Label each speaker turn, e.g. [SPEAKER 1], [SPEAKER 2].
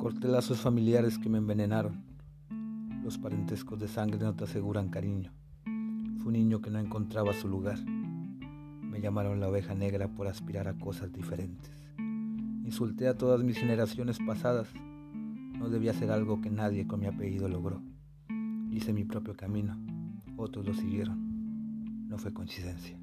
[SPEAKER 1] Corté lazos familiares que me envenenaron. Los parentescos de sangre no te aseguran cariño. Fue un niño que no encontraba su lugar. Me llamaron la oveja negra por aspirar a cosas diferentes. Insulté a todas mis generaciones pasadas. No debía ser algo que nadie con mi apellido logró. Hice mi propio camino. Otros lo siguieron. No fue coincidencia.